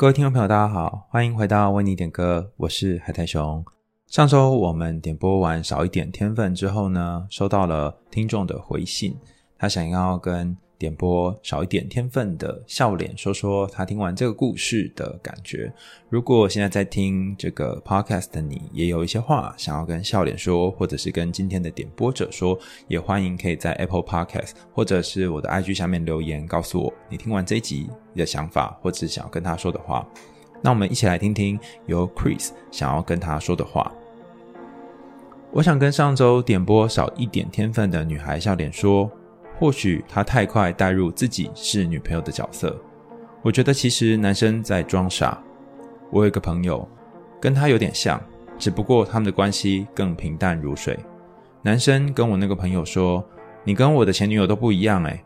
各位听众朋友，大家好，欢迎回到为你点歌，我是海苔熊。上周我们点播完少一点天分之后呢，收到了听众的回信，他想要跟点播少一点天分的笑脸说说他听完这个故事的感觉。如果现在在听这个 podcast 的你也有一些话想要跟笑脸说，或者是跟今天的点播者说，也欢迎可以在 Apple Podcast 或者是我的 IG 下面留言告诉我你听完这一集的想法，或者想要跟他说的话。那我们一起来听听由 Chris 想要跟他说的话。我想跟上周点播少一点天分的女孩笑脸说。或许他太快带入自己是女朋友的角色，我觉得其实男生在装傻。我有一个朋友，跟他有点像，只不过他们的关系更平淡如水。男生跟我那个朋友说：“你跟我的前女友都不一样。”诶，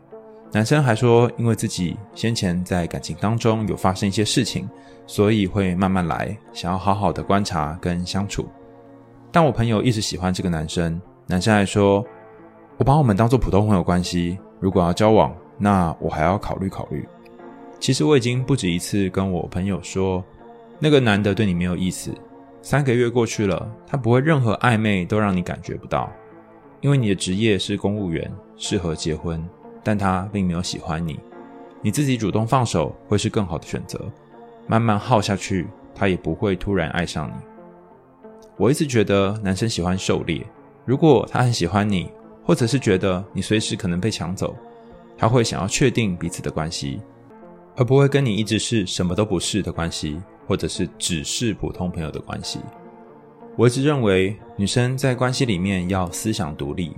男生还说，因为自己先前在感情当中有发生一些事情，所以会慢慢来，想要好好的观察跟相处。但我朋友一直喜欢这个男生，男生还说。我把我们当做普通朋友关系，如果要交往，那我还要考虑考虑。其实我已经不止一次跟我朋友说，那个男的对你没有意思。三个月过去了，他不会任何暧昧都让你感觉不到，因为你的职业是公务员，适合结婚，但他并没有喜欢你。你自己主动放手会是更好的选择，慢慢耗下去，他也不会突然爱上你。我一直觉得男生喜欢狩猎，如果他很喜欢你。或者是觉得你随时可能被抢走，他会想要确定彼此的关系，而不会跟你一直是什么都不是的关系，或者是只是普通朋友的关系。我一直认为，女生在关系里面要思想独立，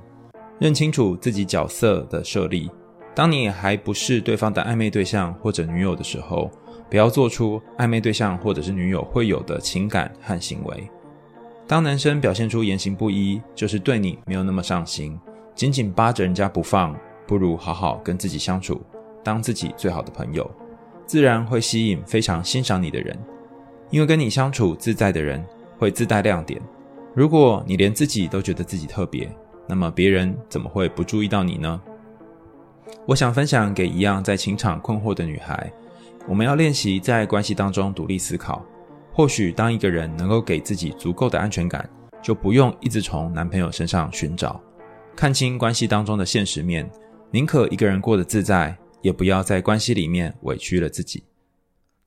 认清楚自己角色的设立。当你还不是对方的暧昧对象或者女友的时候，不要做出暧昧对象或者是女友会有的情感和行为。当男生表现出言行不一，就是对你没有那么上心。紧紧扒着人家不放，不如好好跟自己相处，当自己最好的朋友，自然会吸引非常欣赏你的人。因为跟你相处自在的人会自带亮点。如果你连自己都觉得自己特别，那么别人怎么会不注意到你呢？我想分享给一样在情场困惑的女孩，我们要练习在关系当中独立思考。或许当一个人能够给自己足够的安全感，就不用一直从男朋友身上寻找。看清关系当中的现实面，宁可一个人过得自在，也不要在关系里面委屈了自己。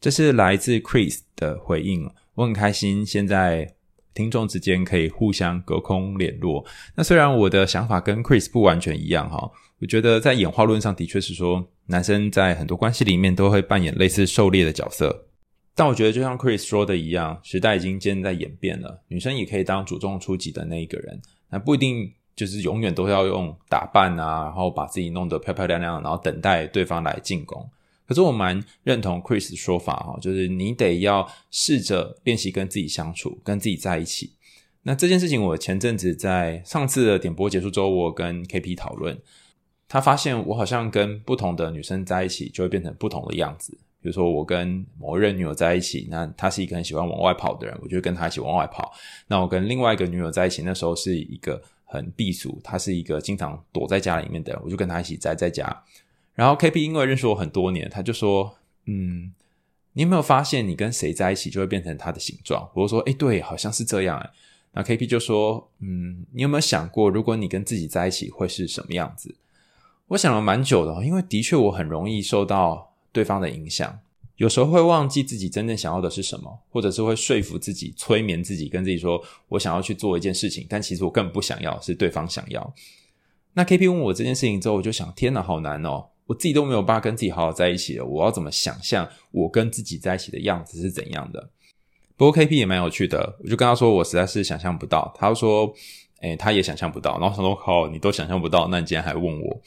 这是来自 Chris 的回应，我很开心，现在听众之间可以互相隔空联络。那虽然我的想法跟 Chris 不完全一样哈，我觉得在演化论上的确是说，男生在很多关系里面都会扮演类似狩猎的角色。但我觉得就像 Chris 说的一样，时代已经渐在演变了，女生也可以当主动出击的那一个人，那不一定。就是永远都要用打扮啊，然后把自己弄得漂漂亮亮，然后等待对方来进攻。可是我蛮认同 Chris 的说法哈，就是你得要试着练习跟自己相处，跟自己在一起。那这件事情，我前阵子在上次的点播结束之后，我跟 KP 讨论，他发现我好像跟不同的女生在一起，就会变成不同的样子。比如说，我跟某一任女友在一起，那她是一个很喜欢往外跑的人，我就跟她一起往外跑。那我跟另外一个女友在一起，那时候是一个。很避暑，他是一个经常躲在家里面的，我就跟他一起宅在家。然后 KP 因为认识我很多年，他就说：“嗯，你有没有发现你跟谁在一起就会变成他的形状？”我就说：“诶，对，好像是这样。”，那 KP 就说：“嗯，你有没有想过，如果你跟自己在一起会是什么样子？”我想了蛮久的，因为的确我很容易受到对方的影响。有时候会忘记自己真正想要的是什么，或者是会说服自己、催眠自己，跟自己说我想要去做一件事情，但其实我根本不想要，是对方想要。那 KP 问我这件事情之后，我就想：天哪，好难哦！我自己都没有办法跟自己好好在一起了，我要怎么想象我跟自己在一起的样子是怎样的？不过 KP 也蛮有趣的，我就跟他说，我实在是想象不到。他说：诶，他也想象不到。然后他说：好，你都想象不到，那你今天还问我？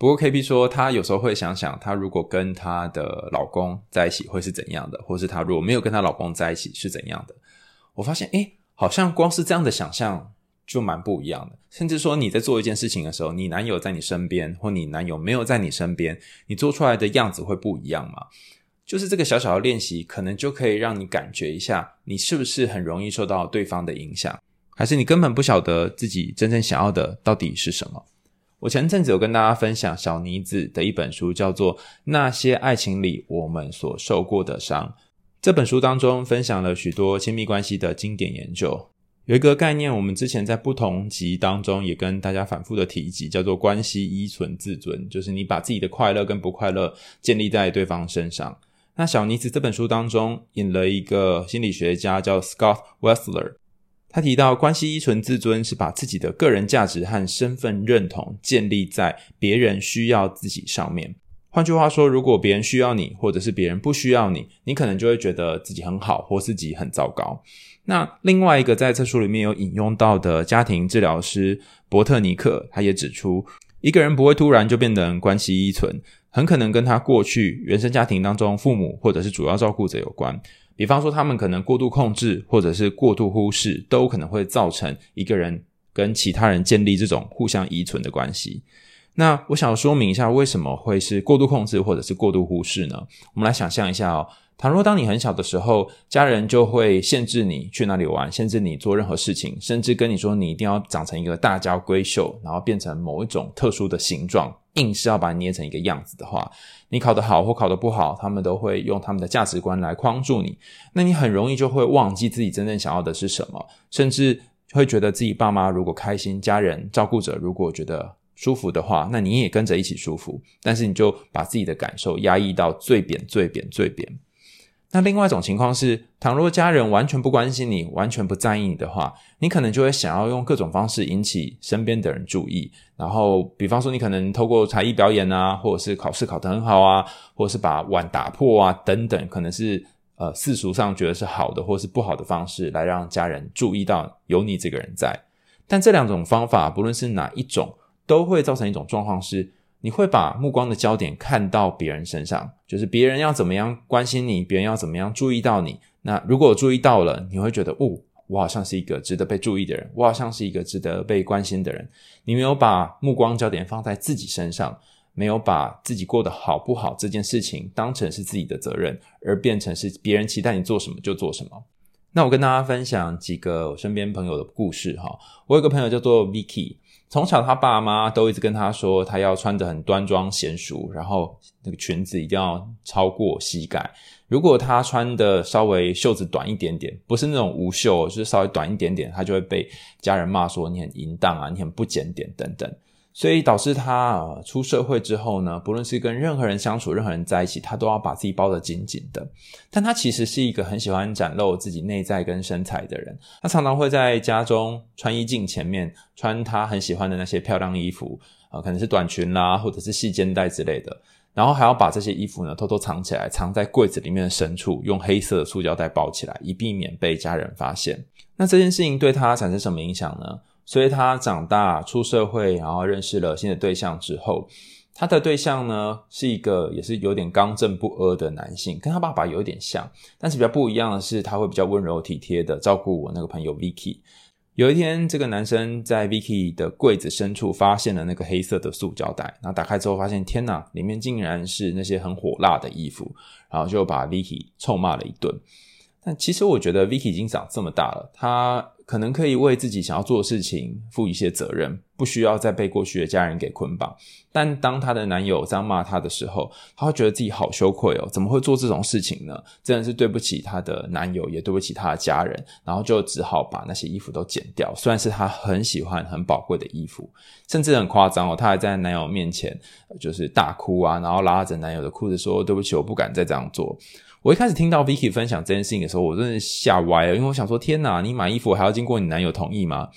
不过 KP 说，她有时候会想想，她如果跟她的老公在一起会是怎样的，或是她如果没有跟她老公在一起是怎样的。我发现，诶，好像光是这样的想象就蛮不一样的。甚至说你在做一件事情的时候，你男友在你身边，或你男友没有在你身边，你做出来的样子会不一样吗？就是这个小小的练习，可能就可以让你感觉一下，你是不是很容易受到对方的影响，还是你根本不晓得自己真正想要的到底是什么？我前阵子有跟大家分享小妮子的一本书，叫做《那些爱情里我们所受过的伤》。这本书当中分享了许多亲密关系的经典研究。有一个概念，我们之前在不同集当中也跟大家反复的提及，叫做关系依存自尊，就是你把自己的快乐跟不快乐建立在对方身上。那小妮子这本书当中引了一个心理学家叫 Scott Wessler，他提到关系依存自尊是把自己的个人价值和身份认同建立在别人需要自己上面。换句话说，如果别人需要你，或者是别人不需要你，你可能就会觉得自己很好，或自己很糟糕。那另外一个在这书里面有引用到的家庭治疗师伯特尼克，他也指出，一个人不会突然就变得关系依存，很可能跟他过去原生家庭当中父母或者是主要照顾者有关。比方说，他们可能过度控制，或者是过度忽视，都可能会造成一个人跟其他人建立这种互相依存的关系。那我想说明一下，为什么会是过度控制或者是过度忽视呢？我们来想象一下哦。倘若当你很小的时候，家人就会限制你去哪里玩，限制你做任何事情，甚至跟你说你一定要长成一个大家闺秀，然后变成某一种特殊的形状，硬是要把你捏成一个样子的话，你考得好或考得不好，他们都会用他们的价值观来框住你。那你很容易就会忘记自己真正想要的是什么，甚至会觉得自己爸妈如果开心，家人照顾者如果觉得舒服的话，那你也跟着一起舒服，但是你就把自己的感受压抑到最扁、最扁、最扁。那另外一种情况是，倘若家人完全不关心你，完全不在意你的话，你可能就会想要用各种方式引起身边的人注意。然后，比方说，你可能透过才艺表演啊，或者是考试考得很好啊，或者是把碗打破啊，等等，可能是呃世俗上觉得是好的或是不好的方式，来让家人注意到有你这个人在。但这两种方法，不论是哪一种，都会造成一种状况是。你会把目光的焦点看到别人身上，就是别人要怎么样关心你，别人要怎么样注意到你。那如果注意到了，你会觉得，哦，我好像是一个值得被注意的人，我好像是一个值得被关心的人。你没有把目光焦点放在自己身上，没有把自己过得好不好这件事情当成是自己的责任，而变成是别人期待你做什么就做什么。那我跟大家分享几个我身边朋友的故事哈。我有个朋友叫做 Vicky。从小，他爸妈都一直跟他说，他要穿得很端庄娴熟，然后那个裙子一定要超过膝盖。如果他穿的稍微袖子短一点点，不是那种无袖，就是稍微短一点点，他就会被家人骂说你很淫荡啊，你很不检点等等。所以导致他呃出社会之后呢，不论是跟任何人相处，任何人在一起，他都要把自己包得紧紧的。但他其实是一个很喜欢展露自己内在跟身材的人。他常常会在家中穿衣镜前面穿他很喜欢的那些漂亮衣服，呃，可能是短裙啦，或者是细肩带之类的。然后还要把这些衣服呢偷偷藏起来，藏在柜子里面的深处，用黑色的塑胶袋包起来，以避免被家人发现。那这件事情对他产生什么影响呢？所以他长大出社会，然后认识了新的对象之后，他的对象呢是一个也是有点刚正不阿的男性，跟他爸爸有点像，但是比较不一样的是，他会比较温柔体贴的照顾我那个朋友 Vicky。有一天，这个男生在 Vicky 的柜子深处发现了那个黑色的塑胶袋，然后打开之后发现，天哪，里面竟然是那些很火辣的衣服，然后就把 Vicky 臭骂了一顿。但其实我觉得 Vicky 已经长这么大了，他。可能可以为自己想要做的事情负一些责任，不需要再被过去的家人给捆绑。但当她的男友这样骂她的时候，她会觉得自己好羞愧哦，怎么会做这种事情呢？真的是对不起她的男友，也对不起她的家人，然后就只好把那些衣服都剪掉。虽然是她很喜欢、很宝贵的衣服，甚至很夸张哦，她还在男友面前就是大哭啊，然后拉着男友的裤子说：“对不起，我不敢再这样做。”我一开始听到 Vicky 分享这件事情的时候，我真的吓歪了，因为我想说：天哪，你买衣服还要经过你男友同意吗？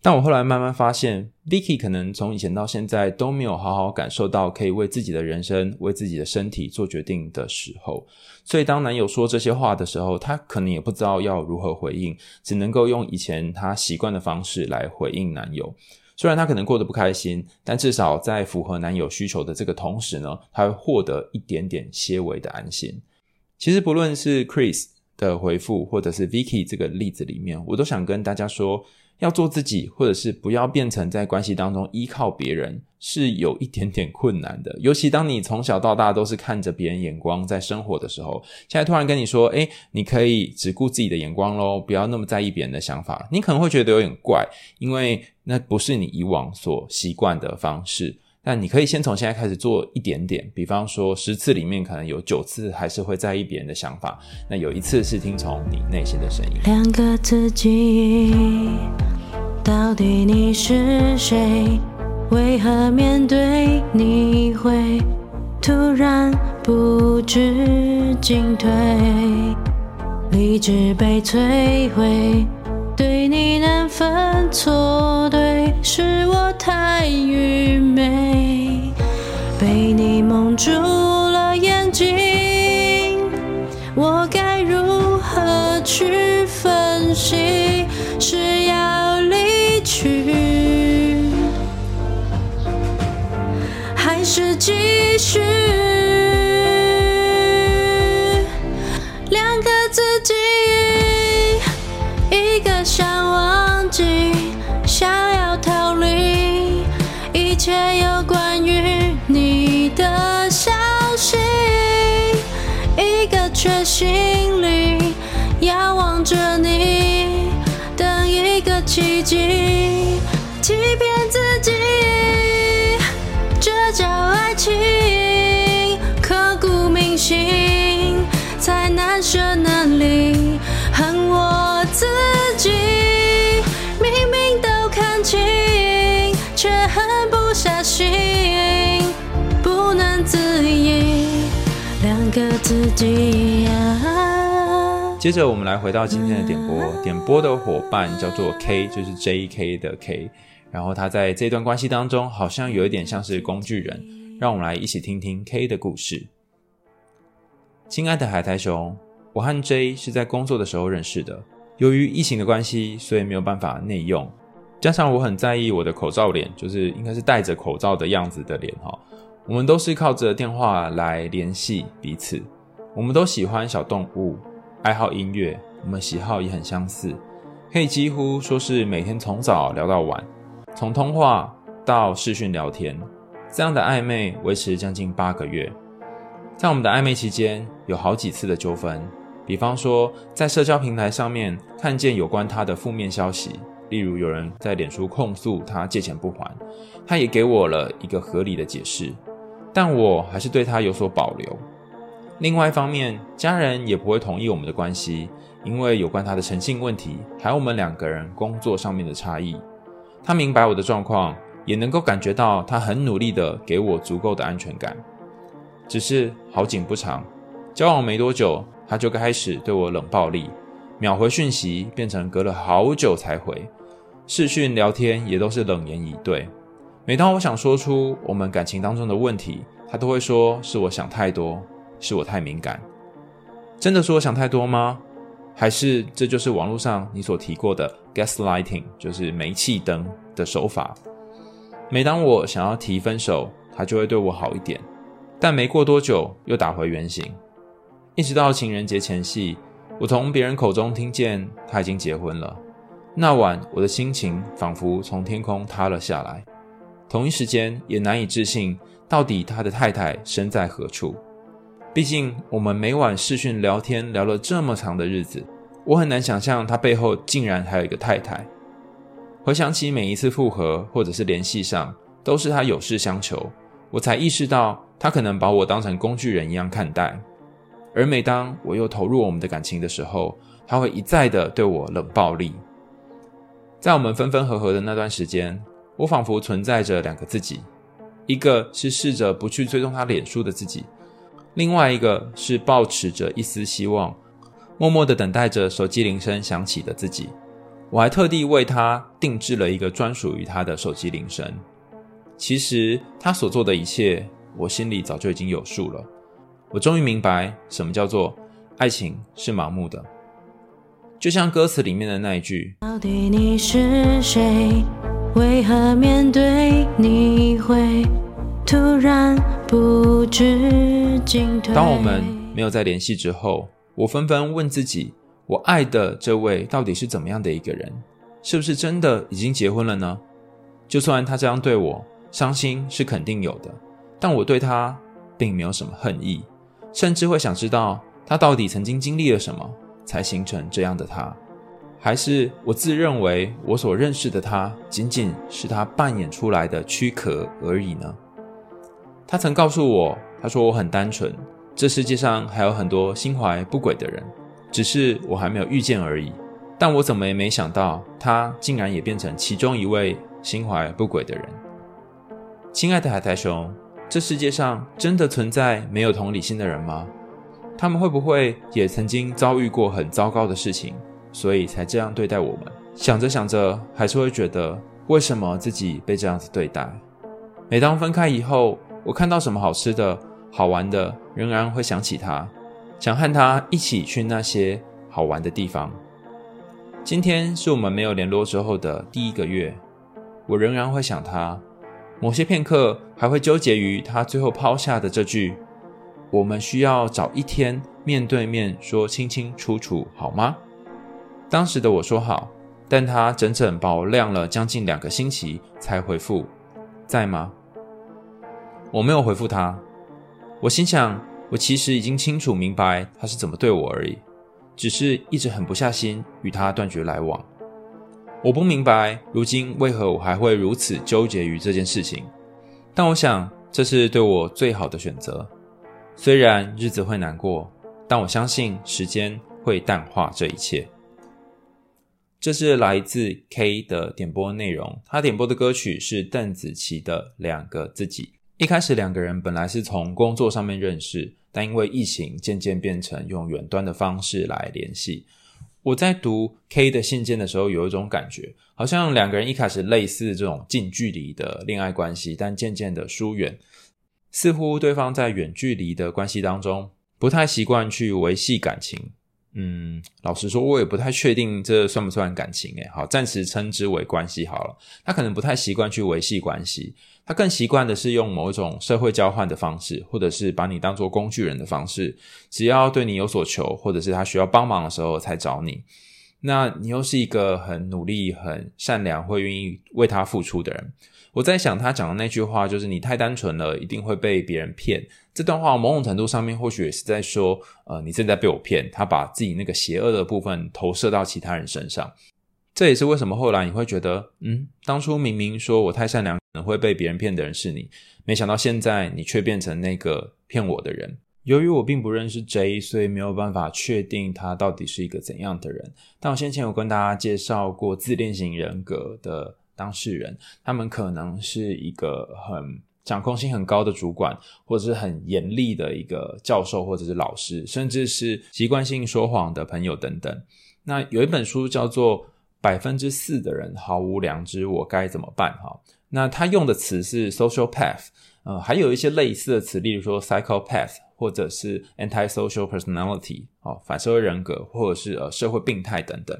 但我后来慢慢发现，Vicky 可能从以前到现在都没有好好感受到可以为自己的人生、为自己的身体做决定的时候，所以当男友说这些话的时候，她可能也不知道要如何回应，只能够用以前她习惯的方式来回应男友。虽然她可能过得不开心，但至少在符合男友需求的这个同时呢，她会获得一点点些微的安心。其实不论是 Chris 的回复，或者是 Vicky 这个例子里面，我都想跟大家说，要做自己，或者是不要变成在关系当中依靠别人，是有一点点困难的。尤其当你从小到大都是看着别人眼光在生活的时候，现在突然跟你说，诶，你可以只顾自己的眼光咯，不要那么在意别人的想法，你可能会觉得有点怪，因为那不是你以往所习惯的方式。但你可以先从现在开始做一点点，比方说十次里面可能有九次还是会在意别人的想法，那有一次是听从你内心的声音。两个自己，到底你是谁？为何面对你会突然不知进退？理智被摧毁，对你难分错对，是我太愚你恨我自己，明明都看清，却狠不下心，不能自已。两个自己呀。接着，我们来回到今天的点播。点播的伙伴叫做 K，就是 J.K. 的 K。然后他在这段关系当中，好像有一点像是工具人。让我们来一起听听 K 的故事。亲爱的海苔熊，我和 J 是在工作的时候认识的。由于疫情的关系，所以没有办法内用。加上我很在意我的口罩脸，就是应该是戴着口罩的样子的脸哈。我们都是靠着电话来联系彼此。我们都喜欢小动物，爱好音乐，我们喜好也很相似，可以几乎说是每天从早聊到晚，从通话到视讯聊天，这样的暧昧维持将近八个月。在我们的暧昧期间，有好几次的纠纷，比方说在社交平台上面看见有关他的负面消息，例如有人在脸书控诉他借钱不还，他也给我了一个合理的解释。但我还是对他有所保留。另外一方面，家人也不会同意我们的关系，因为有关他的诚信问题，还有我们两个人工作上面的差异。他明白我的状况，也能够感觉到他很努力的给我足够的安全感。只是好景不长，交往没多久，他就开始对我冷暴力，秒回讯息变成隔了好久才回，视讯聊天也都是冷言以对。每当我想说出我们感情当中的问题，他都会说是我想太多，是我太敏感。真的是我想太多吗？还是这就是网络上你所提过的 gaslighting，就是煤气灯的手法？每当我想要提分手，他就会对我好一点，但没过多久又打回原形。一直到情人节前夕，我从别人口中听见他已经结婚了。那晚我的心情仿佛从天空塌了下来。同一时间也难以置信，到底他的太太身在何处？毕竟我们每晚视讯聊天聊了这么长的日子，我很难想象他背后竟然还有一个太太。回想起每一次复合或者是联系上，都是他有事相求，我才意识到他可能把我当成工具人一样看待。而每当我又投入我们的感情的时候，他会一再的对我冷暴力。在我们分分合合的那段时间，我仿佛存在着两个自己，一个是试着不去追踪他脸书的自己，另外一个是抱持着一丝希望，默默的等待着手机铃声响起的自己。我还特地为他定制了一个专属于他的手机铃声。其实他所做的一切，我心里早就已经有数了。我终于明白什么叫做爱情是盲目的，就像歌词里面的那一句：到底你是谁？为何面对你会突然不知进退？当我们没有再联系之后，我纷纷问自己：我爱的这位到底是怎么样的一个人？是不是真的已经结婚了呢？就算他这样对我，伤心是肯定有的，但我对他并没有什么恨意，甚至会想知道他到底曾经经历了什么，才形成这样的他。还是我自认为我所认识的他，仅仅是他扮演出来的躯壳而已呢？他曾告诉我，他说我很单纯，这世界上还有很多心怀不轨的人，只是我还没有遇见而已。但我怎么也没想到，他竟然也变成其中一位心怀不轨的人。亲爱的海苔熊，这世界上真的存在没有同理心的人吗？他们会不会也曾经遭遇过很糟糕的事情，所以才这样对待我们？想着想着，还是会觉得为什么自己被这样子对待？每当分开以后，我看到什么好吃的、好玩的，仍然会想起他，想和他一起去那些好玩的地方。今天是我们没有联络之后的第一个月，我仍然会想他。某些片刻还会纠结于他最后抛下的这句：“我们需要找一天面对面说清清楚楚，好吗？”当时的我说好，但他整整把我晾了将近两个星期才回复：“在吗？”我没有回复他，我心想，我其实已经清楚明白他是怎么对我而已，只是一直狠不下心与他断绝来往。我不明白，如今为何我还会如此纠结于这件事情。但我想，这是对我最好的选择。虽然日子会难过，但我相信时间会淡化这一切。这是来自 K 的点播内容，他点播的歌曲是邓紫棋的《两个自己》。一开始，两个人本来是从工作上面认识，但因为疫情，渐渐变成用远端的方式来联系。我在读 K 的信件的时候，有一种感觉，好像两个人一开始类似这种近距离的恋爱关系，但渐渐的疏远，似乎对方在远距离的关系当中不太习惯去维系感情。嗯，老实说，我也不太确定这算不算感情诶。好，暂时称之为关系好了。他可能不太习惯去维系关系，他更习惯的是用某一种社会交换的方式，或者是把你当做工具人的方式。只要对你有所求，或者是他需要帮忙的时候才找你。那你又是一个很努力、很善良、会愿意为他付出的人。我在想，他讲的那句话就是“你太单纯了，一定会被别人骗”。这段话某种程度上面或许也是在说，呃，你正在被我骗。他把自己那个邪恶的部分投射到其他人身上。这也是为什么后来你会觉得，嗯，当初明明说我太善良，可能会被别人骗的人是你，没想到现在你却变成那个骗我的人。由于我并不认识 J，所以没有办法确定他到底是一个怎样的人。但我先前有跟大家介绍过自恋型人格的。当事人，他们可能是一个很掌控性很高的主管，或者是很严厉的一个教授，或者是老师，甚至是习惯性说谎的朋友等等。那有一本书叫做《百分之四的人毫无良知，我该怎么办》哈。那他用的词是 social path，呃，还有一些类似的词，例如说 psychopath，或者是 antisocial personality，哦，反社会人格，或者是呃社会病态等等。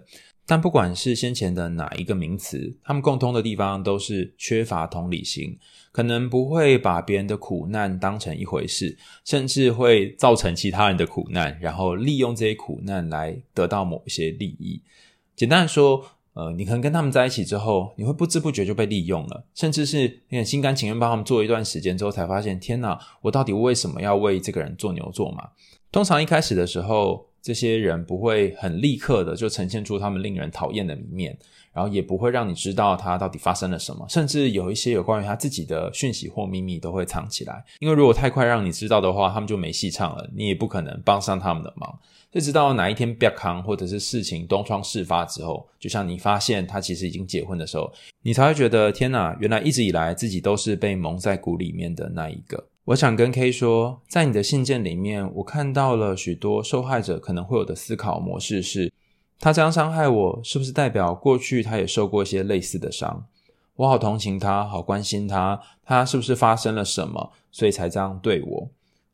但不管是先前的哪一个名词，他们共通的地方都是缺乏同理心，可能不会把别人的苦难当成一回事，甚至会造成其他人的苦难，然后利用这些苦难来得到某些利益。简单的说，呃，你可能跟他们在一起之后，你会不知不觉就被利用了，甚至是你很心甘情愿帮他们做一段时间之后，才发现，天哪，我到底为什么要为这个人做牛做马？通常一开始的时候，这些人不会很立刻的就呈现出他们令人讨厌的一面，然后也不会让你知道他到底发生了什么，甚至有一些有关于他自己的讯息或秘密都会藏起来。因为如果太快让你知道的话，他们就没戏唱了，你也不可能帮上他们的忙。一直到哪一天别康或者是事情东窗事发之后，就像你发现他其实已经结婚的时候，你才会觉得天哪，原来一直以来自己都是被蒙在鼓里面的那一个。我想跟 K 说，在你的信件里面，我看到了许多受害者可能会有的思考模式是：他这样伤害我，是不是代表过去他也受过一些类似的伤？我好同情他，好关心他，他是不是发生了什么，所以才这样对我？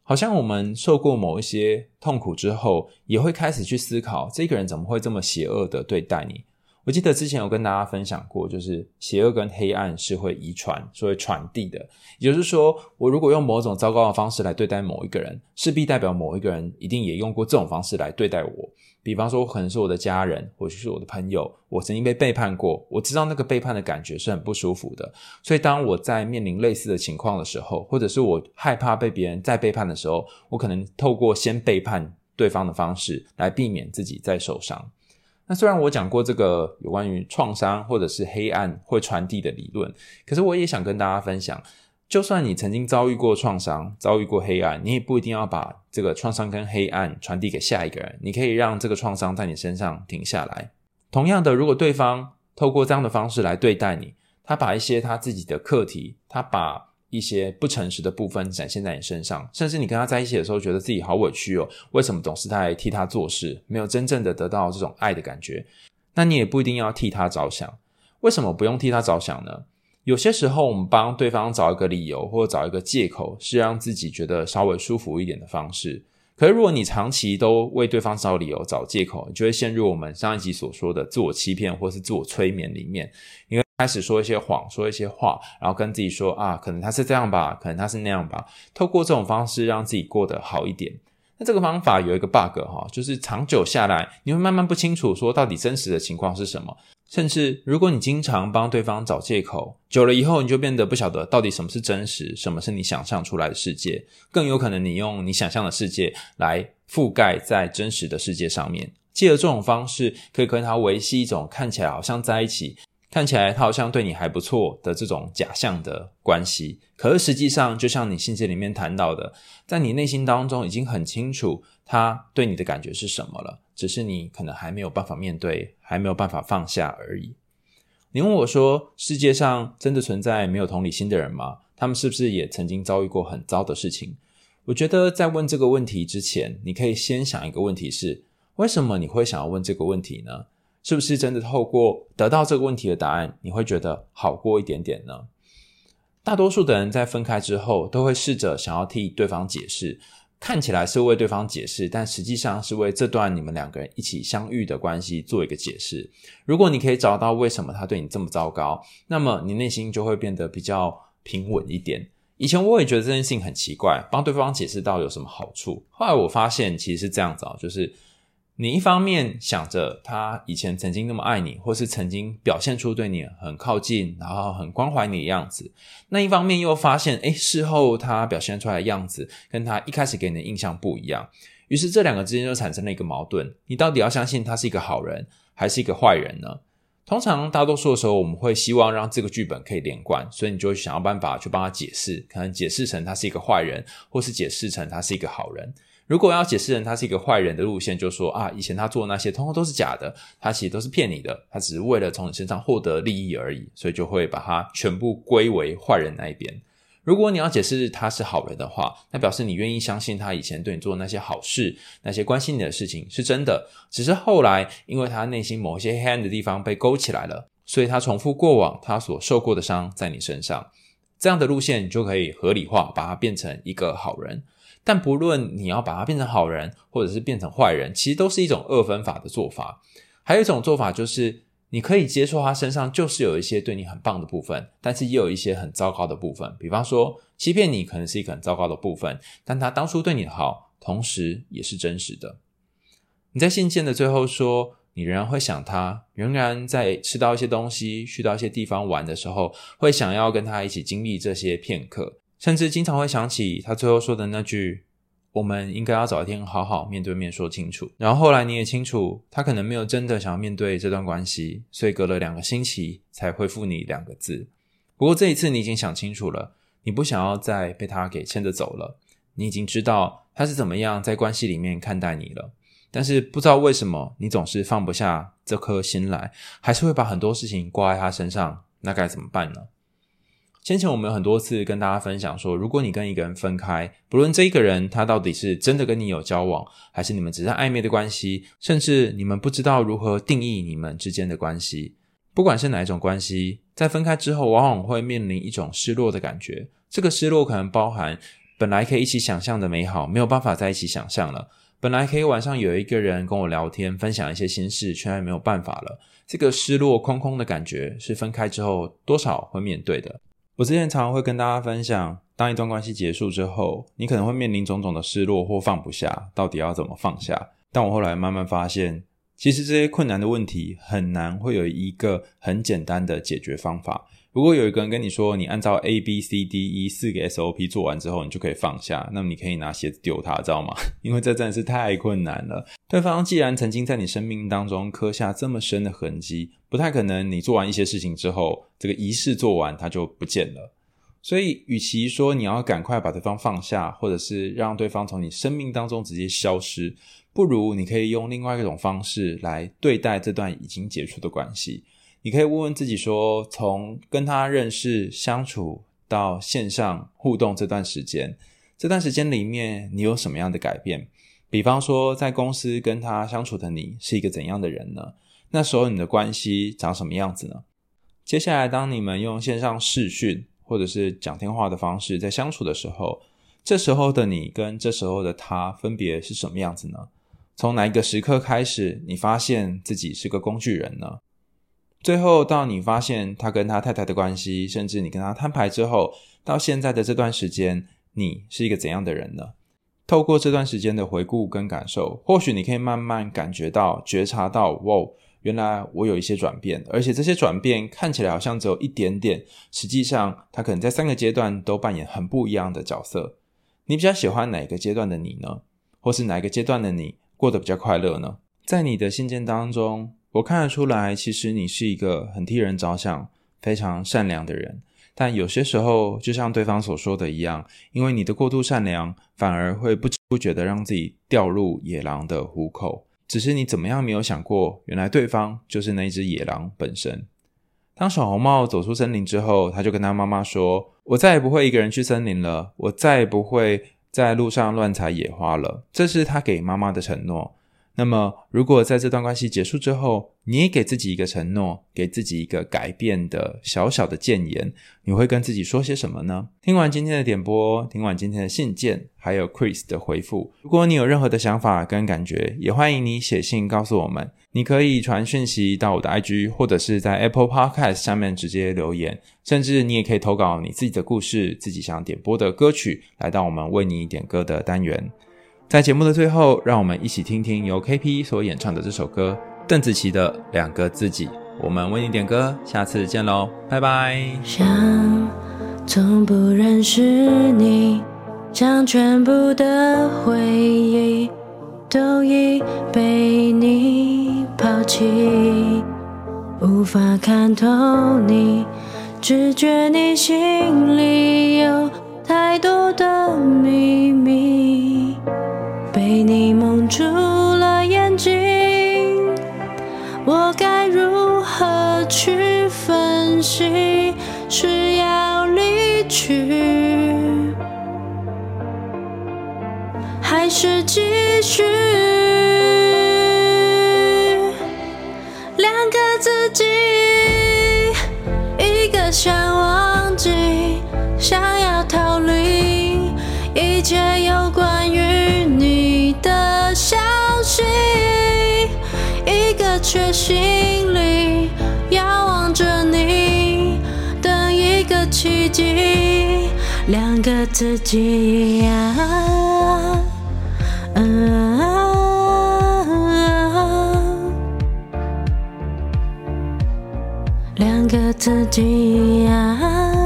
好像我们受过某一些痛苦之后，也会开始去思考，这个人怎么会这么邪恶的对待你？我记得之前有跟大家分享过，就是邪恶跟黑暗是会遗传，是会传递的。也就是说，我如果用某种糟糕的方式来对待某一个人，势必代表某一个人一定也用过这种方式来对待我。比方说，可能是我的家人，或者是我的朋友，我曾经被背叛过，我知道那个背叛的感觉是很不舒服的。所以，当我在面临类似的情况的时候，或者是我害怕被别人再背叛的时候，我可能透过先背叛对方的方式来避免自己再受伤。那虽然我讲过这个有关于创伤或者是黑暗会传递的理论，可是我也想跟大家分享，就算你曾经遭遇过创伤，遭遇过黑暗，你也不一定要把这个创伤跟黑暗传递给下一个人。你可以让这个创伤在你身上停下来。同样的，如果对方透过这样的方式来对待你，他把一些他自己的课题，他把一些不诚实的部分展现在你身上，甚至你跟他在一起的时候，觉得自己好委屈哦，为什么总是他来替他做事，没有真正的得到这种爱的感觉？那你也不一定要替他着想。为什么不用替他着想呢？有些时候，我们帮对方找一个理由或者找一个借口，是让自己觉得稍微舒服一点的方式。可是，如果你长期都为对方找理由、找借口，你就会陷入我们上一集所说的自我欺骗或是自我催眠里面。因为开始说一些谎，说一些话，然后跟自己说啊，可能他是这样吧，可能他是那样吧。透过这种方式，让自己过得好一点。那这个方法有一个 bug 哈，就是长久下来，你会慢慢不清楚说到底真实的情况是什么。甚至，如果你经常帮对方找借口，久了以后，你就变得不晓得到底什么是真实，什么是你想象出来的世界。更有可能，你用你想象的世界来覆盖在真实的世界上面，借着这种方式，可以跟他维系一种看起来好像在一起。看起来他好像对你还不错的这种假象的关系，可是实际上，就像你信件里面谈到的，在你内心当中已经很清楚他对你的感觉是什么了，只是你可能还没有办法面对，还没有办法放下而已。你问我说，世界上真的存在没有同理心的人吗？他们是不是也曾经遭遇过很糟的事情？我觉得在问这个问题之前，你可以先想一个问题是：为什么你会想要问这个问题呢？是不是真的透过得到这个问题的答案，你会觉得好过一点点呢？大多数的人在分开之后，都会试着想要替对方解释，看起来是为对方解释，但实际上是为这段你们两个人一起相遇的关系做一个解释。如果你可以找到为什么他对你这么糟糕，那么你内心就会变得比较平稳一点。以前我也觉得这件事情很奇怪，帮对方解释到有什么好处？后来我发现其实是这样子啊，就是。你一方面想着他以前曾经那么爱你，或是曾经表现出对你很靠近，然后很关怀你的样子，那一方面又发现，诶，事后他表现出来的样子跟他一开始给你的印象不一样，于是这两个之间就产生了一个矛盾。你到底要相信他是一个好人，还是一个坏人呢？通常大多数的时候，我们会希望让这个剧本可以连贯，所以你就会想要办法去帮他解释，可能解释成他是一个坏人，或是解释成他是一个好人。如果要解释成他是一个坏人的路线，就说啊，以前他做的那些通通都是假的，他其实都是骗你的，他只是为了从你身上获得利益而已，所以就会把他全部归为坏人那一边。如果你要解释他是好人的话，那表示你愿意相信他以前对你做的那些好事，那些关心你的事情是真的，只是后来因为他内心某些黑暗的地方被勾起来了，所以他重复过往他所受过的伤在你身上。这样的路线就可以合理化，把他变成一个好人。但不论你要把他变成好人，或者是变成坏人，其实都是一种二分法的做法。还有一种做法就是，你可以接受他身上就是有一些对你很棒的部分，但是也有一些很糟糕的部分。比方说，欺骗你可能是一个很糟糕的部分，但他当初对你的好，同时也是真实的。你在信件的最后说，你仍然会想他，仍然在吃到一些东西、去到一些地方玩的时候，会想要跟他一起经历这些片刻。甚至经常会想起他最后说的那句：“我们应该要找一天好好面对面说清楚。”然后后来你也清楚，他可能没有真的想要面对这段关系，所以隔了两个星期才回复你两个字。不过这一次你已经想清楚了，你不想要再被他给牵着走了。你已经知道他是怎么样在关系里面看待你了，但是不知道为什么你总是放不下这颗心来，还是会把很多事情挂在他身上。那该怎么办呢？先前我们有很多次跟大家分享说，如果你跟一个人分开，不论这一个人他到底是真的跟你有交往，还是你们只是暧昧的关系，甚至你们不知道如何定义你们之间的关系，不管是哪一种关系，在分开之后，往往会面临一种失落的感觉。这个失落可能包含本来可以一起想象的美好，没有办法在一起想象了；本来可以晚上有一个人跟我聊天，分享一些心事，却还没有办法了。这个失落空空的感觉，是分开之后多少会面对的。我之前常常会跟大家分享，当一段关系结束之后，你可能会面临种种的失落或放不下，到底要怎么放下？但我后来慢慢发现，其实这些困难的问题很难会有一个很简单的解决方法。如果有一个人跟你说，你按照 A B C D E 四个 SOP 做完之后，你就可以放下，那么你可以拿鞋子丢他，知道吗？因为这真的是太困难了。对方既然曾经在你生命当中刻下这么深的痕迹，不太可能你做完一些事情之后，这个仪式做完它就不见了。所以，与其说你要赶快把对方放下，或者是让对方从你生命当中直接消失，不如你可以用另外一种方式来对待这段已经结束的关系。你可以问问自己说，从跟他认识、相处到线上互动这段时间，这段时间里面你有什么样的改变？比方说，在公司跟他相处的你是一个怎样的人呢？那时候你的关系长什么样子呢？接下来，当你们用线上视讯或者是讲电话的方式在相处的时候，这时候的你跟这时候的他分别是什么样子呢？从哪一个时刻开始，你发现自己是个工具人呢？最后到你发现他跟他太太的关系，甚至你跟他摊牌之后，到现在的这段时间，你是一个怎样的人呢？透过这段时间的回顾跟感受，或许你可以慢慢感觉到、觉察到，哇！原来我有一些转变，而且这些转变看起来好像只有一点点，实际上他可能在三个阶段都扮演很不一样的角色。你比较喜欢哪个阶段的你呢？或是哪个阶段的你过得比较快乐呢？在你的信件当中，我看得出来，其实你是一个很替人着想、非常善良的人。但有些时候，就像对方所说的一样，因为你的过度善良，反而会不知不觉的让自己掉入野狼的虎口。只是你怎么样没有想过，原来对方就是那只野狼本身。当小红帽走出森林之后，他就跟他妈妈说：“我再也不会一个人去森林了，我再也不会在路上乱采野花了。”这是他给妈妈的承诺。那么，如果在这段关系结束之后，你也给自己一个承诺，给自己一个改变的小小的建言，你会跟自己说些什么呢？听完今天的点播，听完今天的信件，还有 Chris 的回复，如果你有任何的想法跟感觉，也欢迎你写信告诉我们。你可以传讯息到我的 IG，或者是在 Apple Podcast 下面直接留言，甚至你也可以投稿你自己的故事，自己想点播的歌曲，来到我们为你点歌的单元。在节目的最后，让我们一起听听由 KP 所演唱的这首歌，邓紫棋的《两个自己》。我们为你点歌，下次见喽，拜拜。像从不认识你，将全部的回忆都已被你抛弃，无法看透你，只觉你心里有太多的秘密。被你蒙住了眼睛，我该如何去分析？是要离去，还是继续？却心里遥望着你，等一个奇迹，两个自己呀，啊，两个自己呀。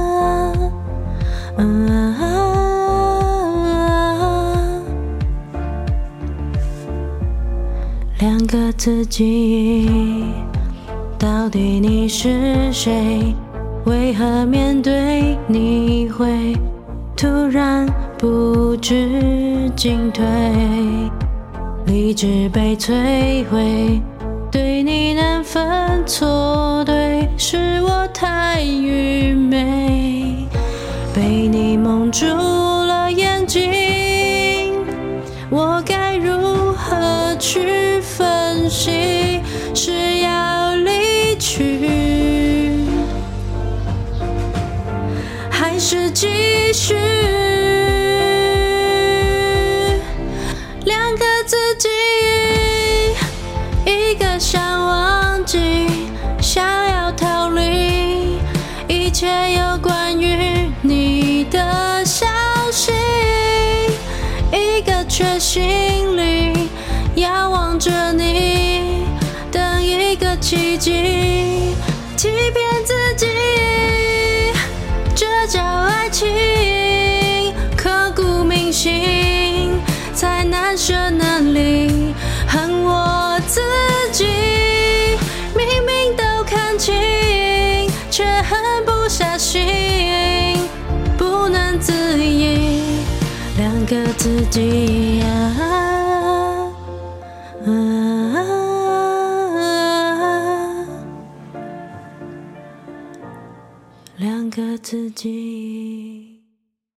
自己，到底你是谁？为何面对你会突然不知进退？理智被摧毁，对你难分错对，是我太愚昧，被你蒙住了眼睛，我该如何去？是要离去，还是继续？两个自己，一个想忘记，想要逃离一切有关于你的消息，一个却心里遥望着你，个奇迹，欺骗自己，这叫爱情，刻骨铭心，才难舍难离，恨我自己，明明都看清，却狠不下心，不能自已，两个自己、啊。自己。